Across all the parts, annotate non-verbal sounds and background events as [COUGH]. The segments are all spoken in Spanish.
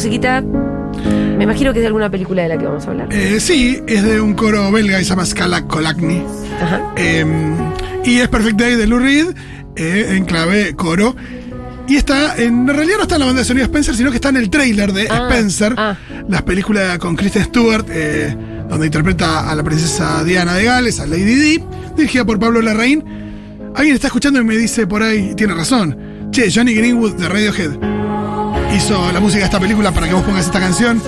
Musiquita, me imagino que es de alguna película de la que vamos a hablar. Eh, sí, es de un coro belga y se llama Scala Colacni. Ajá. Eh, y es Perfect Day de Lou Reed, eh, en clave coro. Y está, en realidad no está en la banda de sonido de Spencer, sino que está en el trailer de Ah, Spencer, ah. las películas con Kristen Stewart, eh, donde interpreta a la princesa Diana de Gales, a Lady Di, dirigida por Pablo Larraín. Alguien está escuchando y me dice por ahí, tiene razón, che, Johnny Greenwood de Radiohead hizo la música de esta película para que vos pongas esta canción.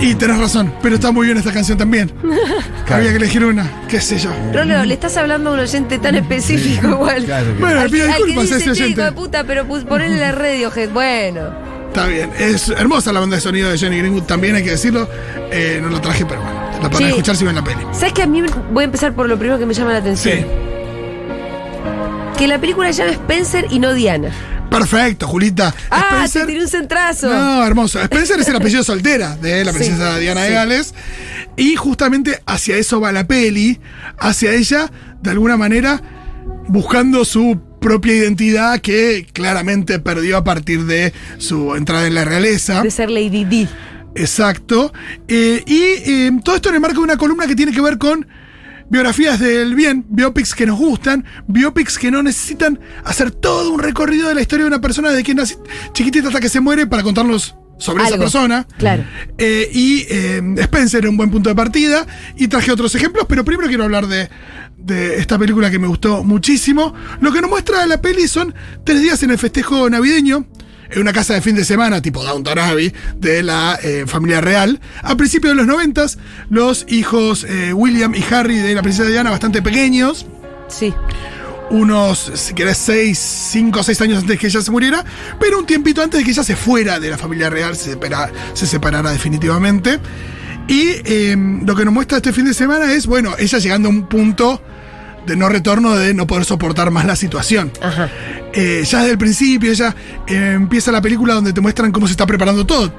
Y tenés razón, pero está muy bien esta canción también. [LAUGHS] Había que elegir una, qué sé yo. Rolo, le estás hablando a un oyente tan específico igual. Claro que- Bueno, Al le pido disculpas a ese "Che, hijo oyente. de puta, pero ponele la Radiohead. Bueno. Está bien, es hermosa la banda de sonido de Johnny Greenwood, también hay que decirlo. Eh, no lo traje, pero bueno, la podrán Sí. escuchar si ven la peli. ¿Sabes que a mí voy a empezar por lo primero que me llama la atención? Sí. Que la película se llama Spencer y no Diana. Perfecto, Julita. Ah, Spencer- te tiré un centrazo. No, hermoso. Spencer es el apellido soltera de la [LAUGHS] Sí, princesa Diana de sí. Gales. Y justamente hacia eso va la peli, hacia ella, de alguna manera, buscando su propia identidad que claramente perdió a partir de su entrada en la realeza. De ser Lady D. Exacto. Eh, y eh, todo esto en el marco de una columna que tiene que ver con biografías del bien, biopics que nos gustan, biopics que no necesitan hacer todo un recorrido de la historia de una persona desde que nace chiquitita hasta que se muere para contarnos sobre esa persona. Claro. Eh, y eh, Spencer era un buen punto de partida. Y traje otros ejemplos, pero primero quiero hablar de, de esta película que me gustó muchísimo. Lo que nos muestra la peli son tres días en el festejo navideño. En una casa de fin de semana, tipo Downton Abbey, de la eh, familia real. A principios de los noventas, los hijos eh, William y Harry de la princesa Diana, bastante pequeños, Sí. unos, si querés, seis, cinco o seis años antes que ella se muriera, pero un tiempito antes de que ella se fuera de la familia real, se, separa- se separara definitivamente. Y eh, lo que nos muestra este fin de semana es, bueno, ella llegando a un punto de no retorno, de no poder soportar más la situación. Ajá. Eh, ya desde el principio, ella eh, empieza la película donde te muestran cómo se está preparando todo.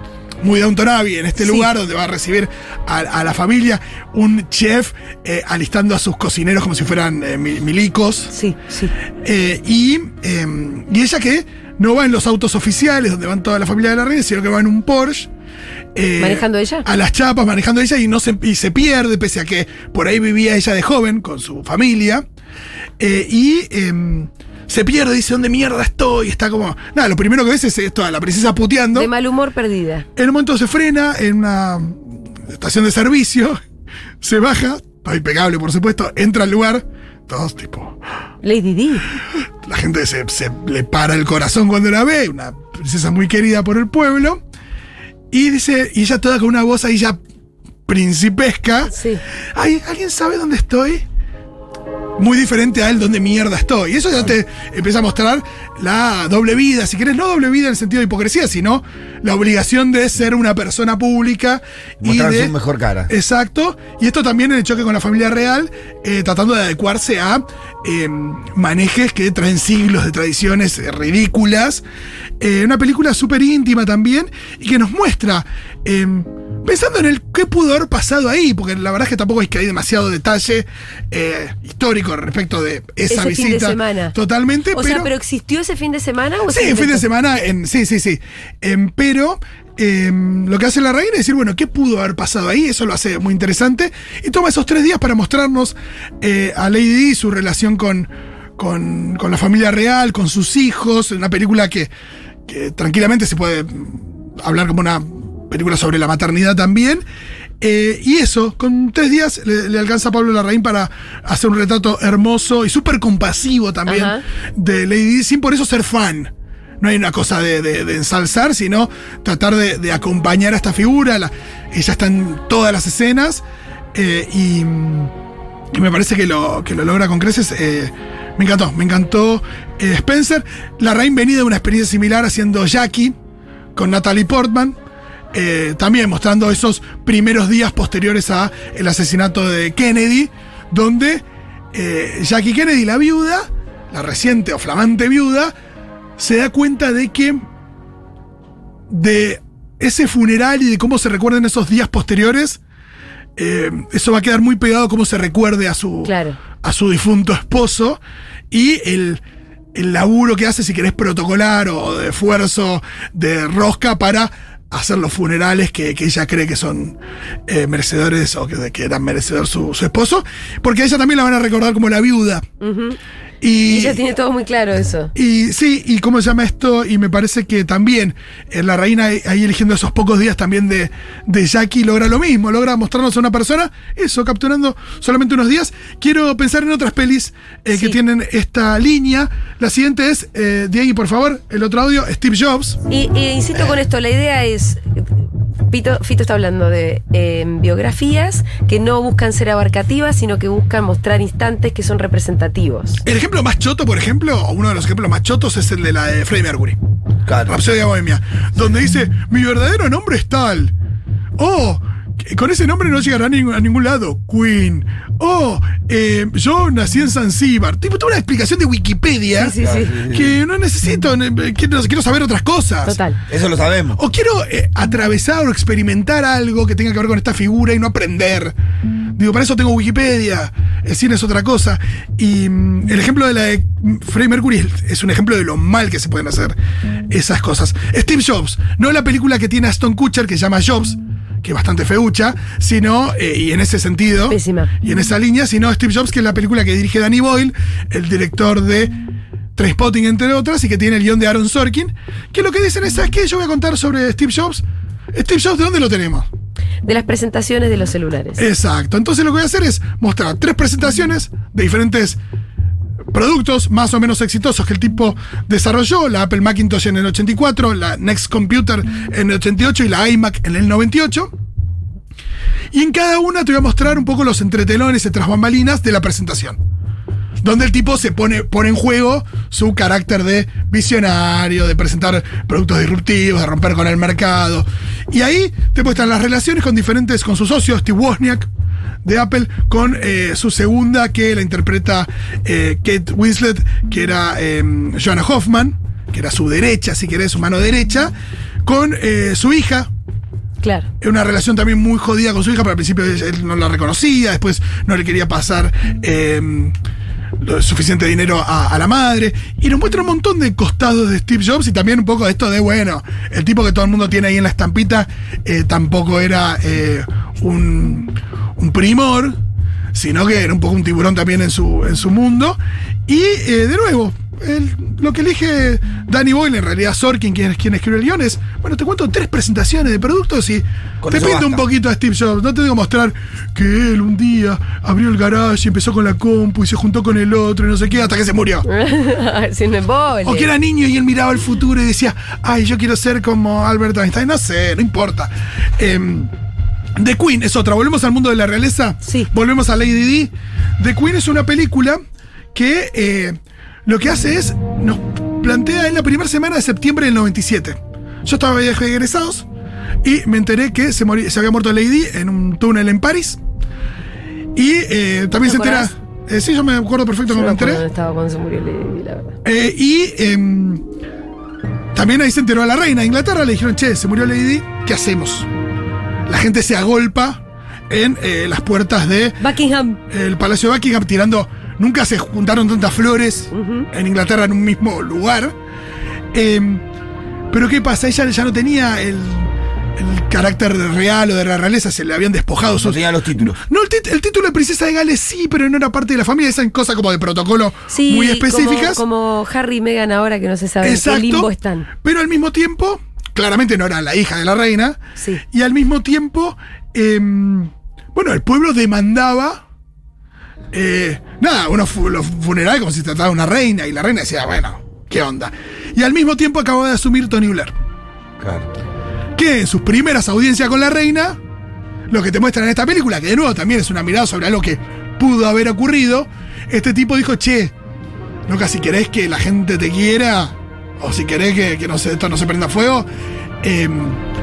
Muy Downton Abbey, en este Sí. lugar donde va a recibir a, a la familia, un chef eh, alistando a sus cocineros como si fueran eh, mi- milicos. Sí, sí. Eh, y, eh, y ella que no va en los autos oficiales donde van toda la familia de la reina, sino que va en un Porsche. ¿Manejando ella? A las chapas, manejando ella y, no se, y se pierde, pese a que por ahí vivía ella de joven con su familia. Y em, se pierde, dice, ¿dónde mierda estoy? Está como. Nada, lo primero que ves es esto, a la princesa puteando. De mal humor perdida. En un momento se frena en una estación de servicio, se baja, está impecable por supuesto, entra al lugar, todos tipo, Lady D. la gente se, se le para el corazón cuando la ve, una princesa muy querida por el pueblo, y dice, y ella toda con una voz ahí ya principesca, Sí. Ay, ¿alguien sabe dónde estoy? Muy diferente a él, dónde mierda estoy. Y eso ya te empieza a mostrar la doble vida, si querés, no doble vida en el sentido de hipocresía, sino la obligación de ser una persona pública y Mostrar su mejor cara. Exacto. Y esto también en el choque con la familia real, eh, tratando de adecuarse a eh, manejes que traen siglos de tradiciones eh, ridículas. Eh, una película súper íntima también y que nos muestra, eh, pensando en el qué pudo haber pasado ahí, porque la verdad es que tampoco es que hay demasiado detalle eh, histórico respecto de esa Ese fin de visita. semana. Totalmente, O sea, ¿pero existió ese fin de semana o Sí, fin de semana, en, sí, sí, sí. Em, pero em, lo que hace la reina es decir, bueno, ¿qué pudo haber pasado ahí? Eso lo hace muy interesante. Y toma esos tres días para mostrarnos eh, a Lady Di, su relación con, con, con la familia real, con sus hijos. Una película que, que tranquilamente se puede hablar como una película sobre la maternidad también. Eh, y eso, con tres días le, le alcanza a Pablo Larraín para hacer un retrato hermoso y súper compasivo también Ajá. de Lady Di, sin por eso ser fan. No hay una cosa de, de- de ensalzar, sino tratar de, de acompañar a esta figura. La- ella está en todas las escenas eh, y, y me parece que lo, que lo logra con creces. eh, me encantó, me encantó Spencer. La Rain venía de una experiencia similar haciendo Jackie con Natalie Portman. Eh, también mostrando esos primeros días posteriores a el asesinato de Kennedy, donde eh, Jackie Kennedy, la viuda, la reciente o flamante viuda, se da cuenta de que de ese funeral y de cómo se recuerdan esos días posteriores, eh, eso va a quedar muy pegado a cómo se recuerde a su, Claro. a su difunto esposo y el, el laburo que hace, si querés, protocolar o de esfuerzo de rosca para hacer los funerales que, que ella cree que son eh, merecedores o que, que eran merecedor su, su esposo, porque a ella también la van a recordar como la viuda. Y, Ella tiene todo muy claro eso. y sí, y cómo se llama esto, y me parece que también eh, la reina ahí eligiendo esos pocos días también de, de Jackie logra lo mismo, logra mostrarnos a una persona, eso, capturando solamente unos días. Quiero pensar en otras pelis eh, que tienen esta línea. La siguiente es, eh, Diego, por favor, el otro audio, Steve Jobs. Y, y insisto con esto, la idea es. Pito, Fito está hablando de eh, biografías que no buscan ser abarcativas, sino que buscan mostrar instantes que son representativos. El ejemplo más choto, por ejemplo, o uno de los ejemplos más chotos es el de la de Freddie Mercury. Claro. Rapsodia Bohemia, donde dice, mi verdadero nombre es tal. Oh, con ese nombre no llegará a ningún, a ningún lado. Queen. Oh, eh, yo nací en Zanzíbar. Tipo, toda una explicación de Wikipedia Sí, sí, sí. Que no necesito, eh, quiero, quiero saber otras cosas. Total. Eso lo sabemos. O quiero eh, atravesar o experimentar algo que tenga que ver con esta figura y no aprender. Digo, para eso tengo Wikipedia. El cine es otra cosa. Y mm, el ejemplo de la de Freddie Mercury es- es un ejemplo de lo mal que se pueden hacer esas cosas. Steve Jobs, no la película que tiene Aston Kutcher que se llama Jobs, que es bastante feucha, sino, eh, y en ese sentido, Pésima. y en esa línea, sino Steve Jobs, que es la película que dirige Danny Boyle, el director de Trainspotting, entre otras, y que tiene el guion de Aaron Sorkin, que lo que dicen es, ¿sabes qué? Yo voy a contar sobre Steve Jobs. Steve Jobs, ¿de dónde lo tenemos? De las presentaciones de los celulares. Exacto. Entonces lo que voy a hacer es mostrar tres presentaciones de diferentes productos más o menos exitosos que el tipo desarrolló, la Apple Macintosh en el 84, la Next Computer en el 88 y la iMac en el 98. Y en cada una te voy a mostrar un poco los entretelones y bambalinas de la presentación. Donde el tipo se pone, pone en juego su carácter de visionario, de presentar productos disruptivos, de romper con el mercado. Y ahí te muestran las relaciones con diferentes, con su socio, Steve Wozniak, de Apple, con eh, su segunda, que la interpreta eh, Kate Winslet, que era eh, Joanna Hoffman, que era su derecha, si querés, su mano derecha, con eh, su hija, Claro. una relación también muy jodida con su hija, pero al principio él no la reconocía, después no le quería pasar eh, lo suficiente dinero a, a la madre. Y nos muestra un montón de costados de Steve Jobs y también un poco de esto de, bueno, el tipo que todo el mundo tiene ahí en la estampita eh, tampoco era eh, un, un primor, sino que era un poco un tiburón también en su, en su mundo. Y eh, de nuevo, el- lo que elige Danny Boyle, en realidad Sorkin, quien, quien escribe el guion, es, bueno, te cuento tres presentaciones de productos y Con te pinto un poquito a Steve Jobs. No te digo mostrar que él un día abrió el garage y empezó con la compu y se juntó con el otro y no sé qué, hasta que se murió. [LAUGHS] Sin. O que era niño y él miraba el futuro y decía, ay, yo quiero ser como Albert Einstein. No sé, no importa. Em, The Queen es otra. Volvemos al mundo de la realeza. Sí. Volvemos a Lady Di. The Queen es una película que eh, lo que hace es, nos plantea en la primera semana de septiembre del 97. Yo estaba de viaje de egresados y me enteré que se, había muerto Lady en un túnel en París. Y eh, también se ¿Te entera... acordás? eh, sí, yo me acuerdo perfecto no me enteré. estaba cuando se murió Lady Di, la verdad. Eh, y em, también ahí se enteró a la reina de Inglaterra, le dijeron, che, se murió Lady ¿qué hacemos? La gente se agolpa en eh, las puertas del Buckingham. Palacio de Buckingham tirando... Nunca se juntaron tantas flores en Inglaterra en un mismo lugar. Em, pero ¿qué pasa? Ella ya no tenía el, el carácter real o de la realeza, se le habían despojado No sus... tenía los títulos. No, el, tit- el título de princesa de Gales sí, pero no era parte de la familia. Esas cosas como de protocolo Sí, muy específicas. Como, como Harry y Meghan ahora que no se sabe en qué limbo están. Pero al mismo tiempo, claramente no era la hija de la reina. Sí. Y al mismo tiempo, em, bueno, el pueblo demandaba. eh, nada, unos fu- los funerales como si se tratara de una reina. Y la reina decía, bueno, ¿qué onda? Y al mismo tiempo acababa de asumir Tony Blair. Claro. Que en sus primeras audiencias con la reina, lo que te muestran en esta película, que de nuevo también es una mirada sobre algo que pudo haber ocurrido, este tipo dijo, che, Loca, si querés que la gente te quiera, o si querés que, que no se, esto no se prenda fuego, eh,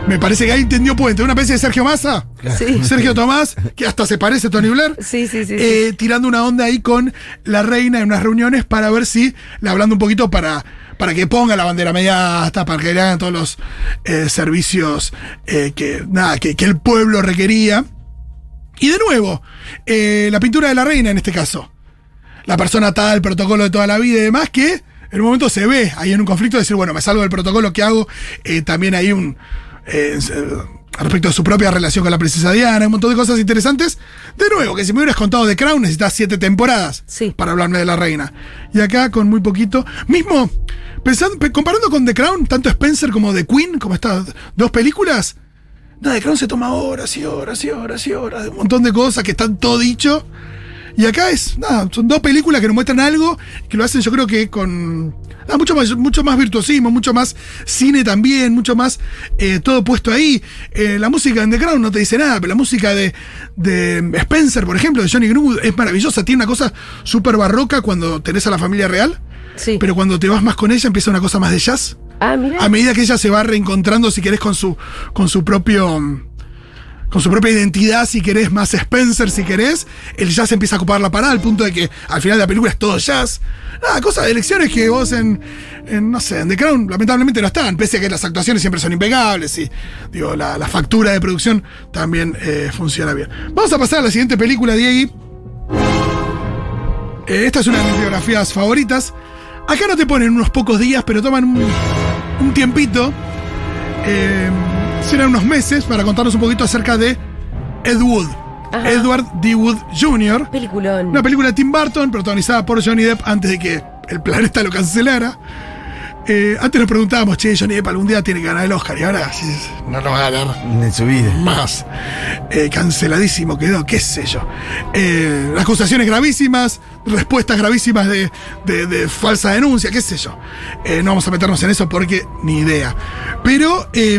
me parece que ahí entendió puente. Una especie de Sergio Massa, Sí. Sergio Tomás, que hasta se parece a Tony Blair. Sí, sí, sí. sí. eh, tirando una onda ahí con la reina en unas reuniones para ver si, le hablando un poquito para, para que ponga la bandera media hasta para que le hagan todos los eh, servicios eh, que, nada, que, que el pueblo requería. Y de nuevo, eh, la pintura de la reina en este caso. La persona atada al protocolo de toda la vida y demás, que en un momento se ve ahí en un conflicto decir, bueno, me salgo del protocolo que hago. Eh, también hay un. eh, respecto a su propia relación con la princesa Diana, un montón de cosas interesantes. De nuevo, que si me hubieras contado de Crown necesitas siete temporadas Sí. para hablarme de la reina. Y acá con muy poquito. Mismo, pensando, pe- comparando con The Crown, tanto Spencer como The Queen, como estas dos películas, nada, The Crown se toma horas y horas y horas y horas un montón de cosas que están todo dicho. Y acá es, nada, son dos películas que nos muestran algo, que lo hacen yo creo que con nada, mucho, más, mucho más virtuosismo, mucho más cine también, mucho más eh, todo puesto ahí. Eh, la música The Crown no te dice nada, pero la música de, de Spencer, por ejemplo, de Johnny Greenwood, es maravillosa, tiene una cosa súper barroca cuando tenés a la familia real, Sí. pero cuando te vas más con ella empieza una cosa más de jazz. ah, mira. A medida que ella se va reencontrando, si querés, con su, con su propio. Con su propia identidad, si querés, más Spencer, si querés, el jazz empieza a ocupar la parada, al punto de que al final de la película es todo jazz. Nada, cosas de elecciones que vos en, en, no sé, en The Crown lamentablemente no están, pese a que las actuaciones siempre son impecables y, digo, la, la factura de producción también eh, funciona bien. Vamos a pasar a la siguiente película, Diegui. Eh, esta es una de mis biografías favoritas. Acá no te ponen unos pocos días, pero toman un, un tiempito. Eh, serán unos meses para contarnos un poquito acerca de Ed Wood. Ajá. Edward D. Wood Jr. Peliculón. Una película de Tim Burton protagonizada por Johnny Depp antes de que el planeta lo cancelara. Eh, antes nos preguntábamos, che, Johnny Depp algún día tiene que ganar el Oscar. Y ahora sí, no lo va a ganar En su vida. más. Eh, canceladísimo quedó, qué sé yo. Eh, acusaciones gravísimas, respuestas gravísimas de, de- de falsa denuncia, qué sé yo. Eh, no vamos a meternos en eso porque ni idea. Pero eh,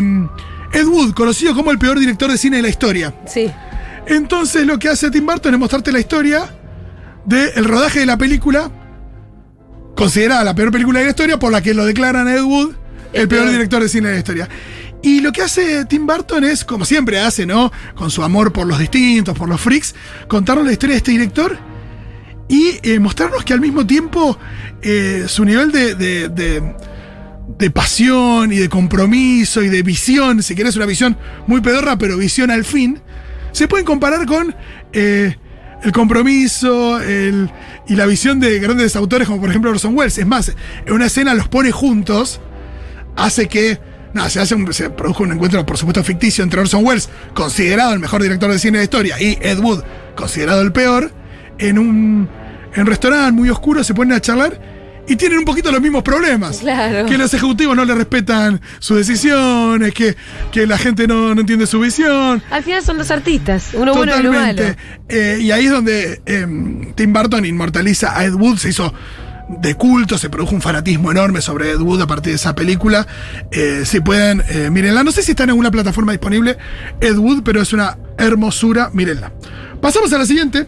Ed Wood, conocido como el peor director de cine de la historia. Sí. Entonces lo que hace Tim Burton es mostrarte la historia del rodaje de la película, considerada la peor película de la historia, por la que lo declaran a Ed Wood el, El peor peor. director de cine de la historia. Y lo que hace Tim Burton es, como siempre hace, ¿no? Con su amor por los distintos, por los freaks, contarnos la historia de este director y eh, mostrarnos que al mismo tiempo eh, su nivel de, de- de- de pasión y de compromiso y de visión, si querés una visión muy pedorra, pero visión al fin, se pueden comparar con eh, el compromiso el- y la visión de grandes autores como por ejemplo Orson Welles. Es más, en una escena los pone juntos, hace que nada, se, hace se produjo un encuentro, por supuesto, ficticio entre Orson Welles, considerado el mejor director de cine de historia, y Ed Wood, considerado el peor, en un, en un restaurante muy oscuro se ponen a charlar y tienen un poquito los mismos problemas. Claro. Que los ejecutivos no le respetan sus decisiones, que, que la gente no, no entiende su visión. Al final son dos artistas, uno bueno y uno malo. Eh, y ahí es donde eh, Tim Burton inmortaliza a Ed Wood, se hizo de culto, se produjo un fanatismo enorme sobre Ed Wood a partir de esa película. Eh, si pueden, eh, mírenla. No sé si está en alguna plataforma disponible Ed Wood, pero es una hermosura, mírenla. Pasamos a la siguiente.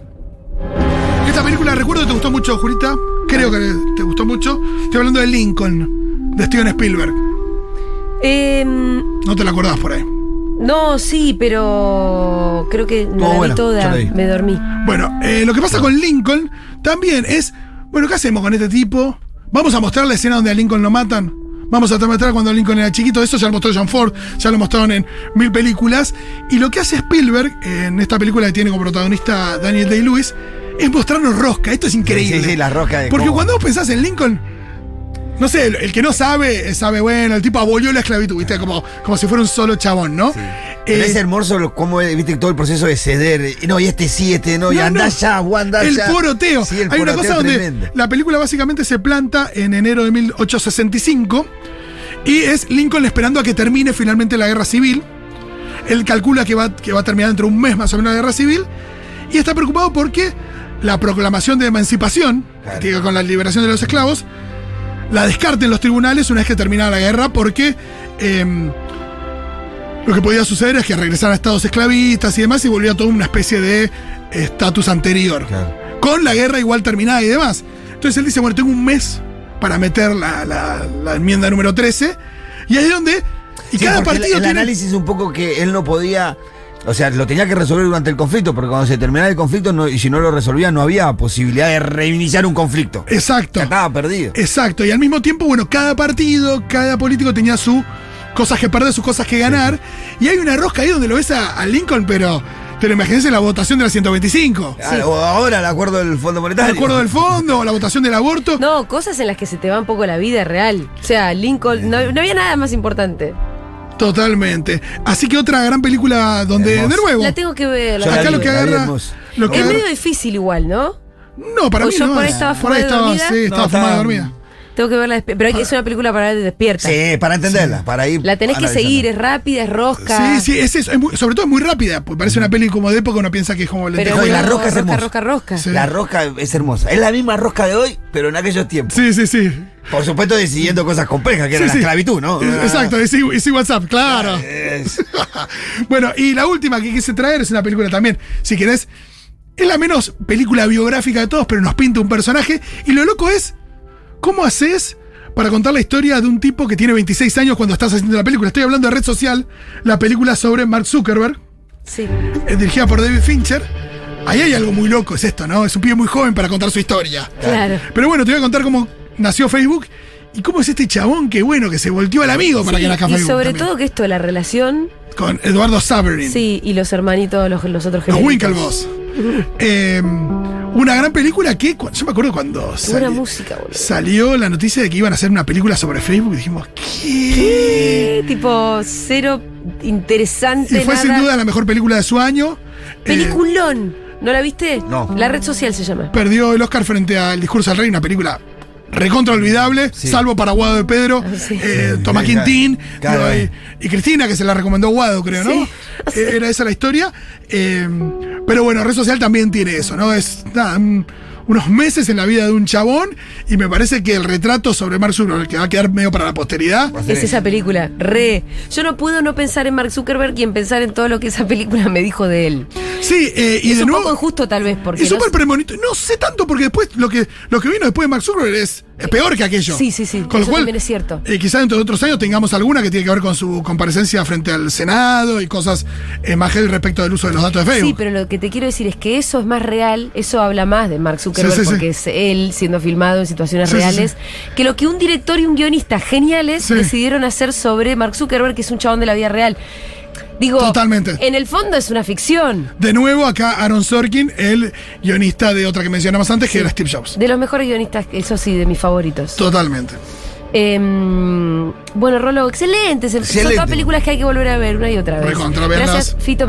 Esta película recuerdo que te gustó mucho, Jurita. Creo que te gustó mucho. Estoy hablando de Lincoln, de Steven Spielberg. Em, No te la acordás por ahí. no, sí, pero creo que no la vi toda. Me dormí. Bueno, eh, lo que pasa con Lincoln también es, bueno, ¿qué hacemos con este tipo? Vamos a mostrar la escena donde a Lincoln lo matan. Vamos a mostrar cuando Lincoln era chiquito. Eso ya lo mostró John Ford, ya lo mostraron en mil películas. Y lo que hace Spielberg en esta película que tiene como protagonista Daniel Day-Lewis es mostrarnos rosca. Esto es increíble. Sí, sí, la rosca de Porque cómo- cuando vos pensás en Lincoln, no sé, el, el que no sabe, eh, sabe, bueno, el tipo abolió la esclavitud, ¿viste? Como, como si fuera un solo chabón, ¿no? Pero Eh, es hermoso lo- cómo, viste, todo el proceso de ceder. No, y este sí, este no, y No, andá no. ya, vos andá El ya. poroteo. Sí, el Hay una cosa donde la película básicamente se planta en enero de 1865 y es Lincoln esperando a que termine finalmente la guerra civil. Él calcula que va, que va a terminar dentro de un mes más o menos la guerra civil y está preocupado porque la proclamación de emancipación, Claro. que con la liberación de los esclavos, la descarten los tribunales una vez que termina la guerra porque em, lo que podía suceder es que regresaran a estados esclavistas y demás y volvía toda una especie de estatus anterior. Claro. Con la guerra igual terminada y demás. Entonces él dice, bueno, tengo un mes para meter la, la- la enmienda número 13. Y ahí es donde... Y Sí, cada porque el- partido el, tiene... análisis un poco que él no podía. O sea, lo tenía que resolver durante el conflicto, porque cuando se terminaba el conflicto no- y si no lo resolvía, no había posibilidad de reiniciar un conflicto. Exacto. Ya estaba perdido. Exacto. Y al mismo tiempo, bueno, cada partido, cada político tenía su cosas que perder, sus cosas que ganar. Y hay una rosca ahí donde lo ves a, a Lincoln, pero... Pero imagínense la votación de la 125. Ah, o Ahora el acuerdo del Fondo El Monetario. acuerdo del fondo, la votación del aborto. No, cosas en las que se te va un poco la vida real. O sea, Lincoln, no, no había nada más importante. Totalmente. Así que otra gran película donde, Hermoso. de nuevo, La tengo que ver. la Yo la acá tengo lo que vi agarra. Lo que Es agarra- medio difícil igual, ¿no? no, para o mí yo no. por ahí es- estaba por ahí estaba, dormida. sí, estaba No, fumada dormida. Tengo que verla Pero es una película para ver despierta. Sí, para entenderla, para ir. La tenés que seguir, es rápida, es rosca. Sí, sí, es eso, es muy- sobre todo es muy rápida, parece una peli como de época, uno piensa que es como Pero. No, y la rosca es hermosa. rosca, rosca. Sí. La rosca es hermosa. Es la misma rosca de hoy, pero en aquellos tiempos. Sí, sí, sí. Por supuesto, decidiendo cosas complejas, que era Sí, la esclavitud, ¿no? Eh, Exacto, y sí, y sí WhatsApp, claro. Es- [LAUGHS] bueno, y la última que quise traer es una película también, si querés, es la menos película biográfica de todos, pero nos pinta un personaje. Y lo loco es, ¿cómo haces para contar la historia de un tipo que tiene 26 años cuando estás haciendo la película? Estoy hablando de Red Social, la película sobre Mark Zuckerberg, Sí. eh, dirigida por David Fincher. Ahí hay algo muy loco, es esto, ¿no? Es un pibe muy joven para contar su historia. Claro. Pero bueno, te voy a contar cómo nació Facebook y cómo es este chabón que, bueno, que se volteó al amigo para Sí, que nazca y Facebook. sobre también. todo que esto de la relación, Con Eduardo Saverin. sí, y los hermanitos, los, los otros Los gemelitos. Winklevoss. [LAUGHS] Eh, una gran película que, yo me acuerdo cuando Qué buena sali- música, boludo. salió la noticia de que iban a hacer una película sobre Facebook y dijimos, ¿qué? Eh, tipo, cero interesante. Y fue sin duda la mejor película de su año. Eh, Peliculón. ¿No la viste? No. La red social se llama. perdió el Oscar frente al Discurso del Rey, una película recontra olvidable, Sí. salvo para Guado de Pedro, Ah, sí. eh, Tomás Quintín claro. y, y Cristina, que se la recomendó Guado, creo, ¿no? Sí. Eh, Era esa la historia. Eh, pero bueno, Red Social también tiene eso, ¿no? Es nada, un- unos meses en la vida de un chabón y me parece que el retrato sobre Mark Zuckerberg, que va a quedar medio para la posteridad, Es esa película, re. Yo no puedo no pensar en Mark Zuckerberg y en pensar en todo lo que esa película me dijo de él. sí, eh, y es de un nuevo... poco injusto tal vez porque... Es no súper premonitorio. No sé tanto porque después lo que, lo que vino después de Mark Zuckerberg es, es peor que aquello. Sí, sí, sí. Con lo cual, también es cierto. eh, quizá dentro de otros años tengamos alguna que tiene que ver con su comparecencia frente al Senado y cosas eh, más heavy respecto del uso de los datos de Facebook. Sí, pero lo que te quiero decir es que eso es más real, eso habla más de Mark Zuckerberg Sí, sí, sí. porque es él siendo filmado en situaciones reales, que lo que un director y un guionista geniales decidieron hacer sobre Mark Zuckerberg, que es un chabón de la vida real. Digo, Totalmente. en el fondo es una ficción. De nuevo, acá Aaron Sorkin, el guionista de otra que mencionamos antes, que era Steve Jobs. De los mejores guionistas, eso sí, de mis favoritos. Totalmente. Em, bueno, Rolo, excelente. Son todas películas que hay que volver a ver una y otra vez. Gracias, Fito.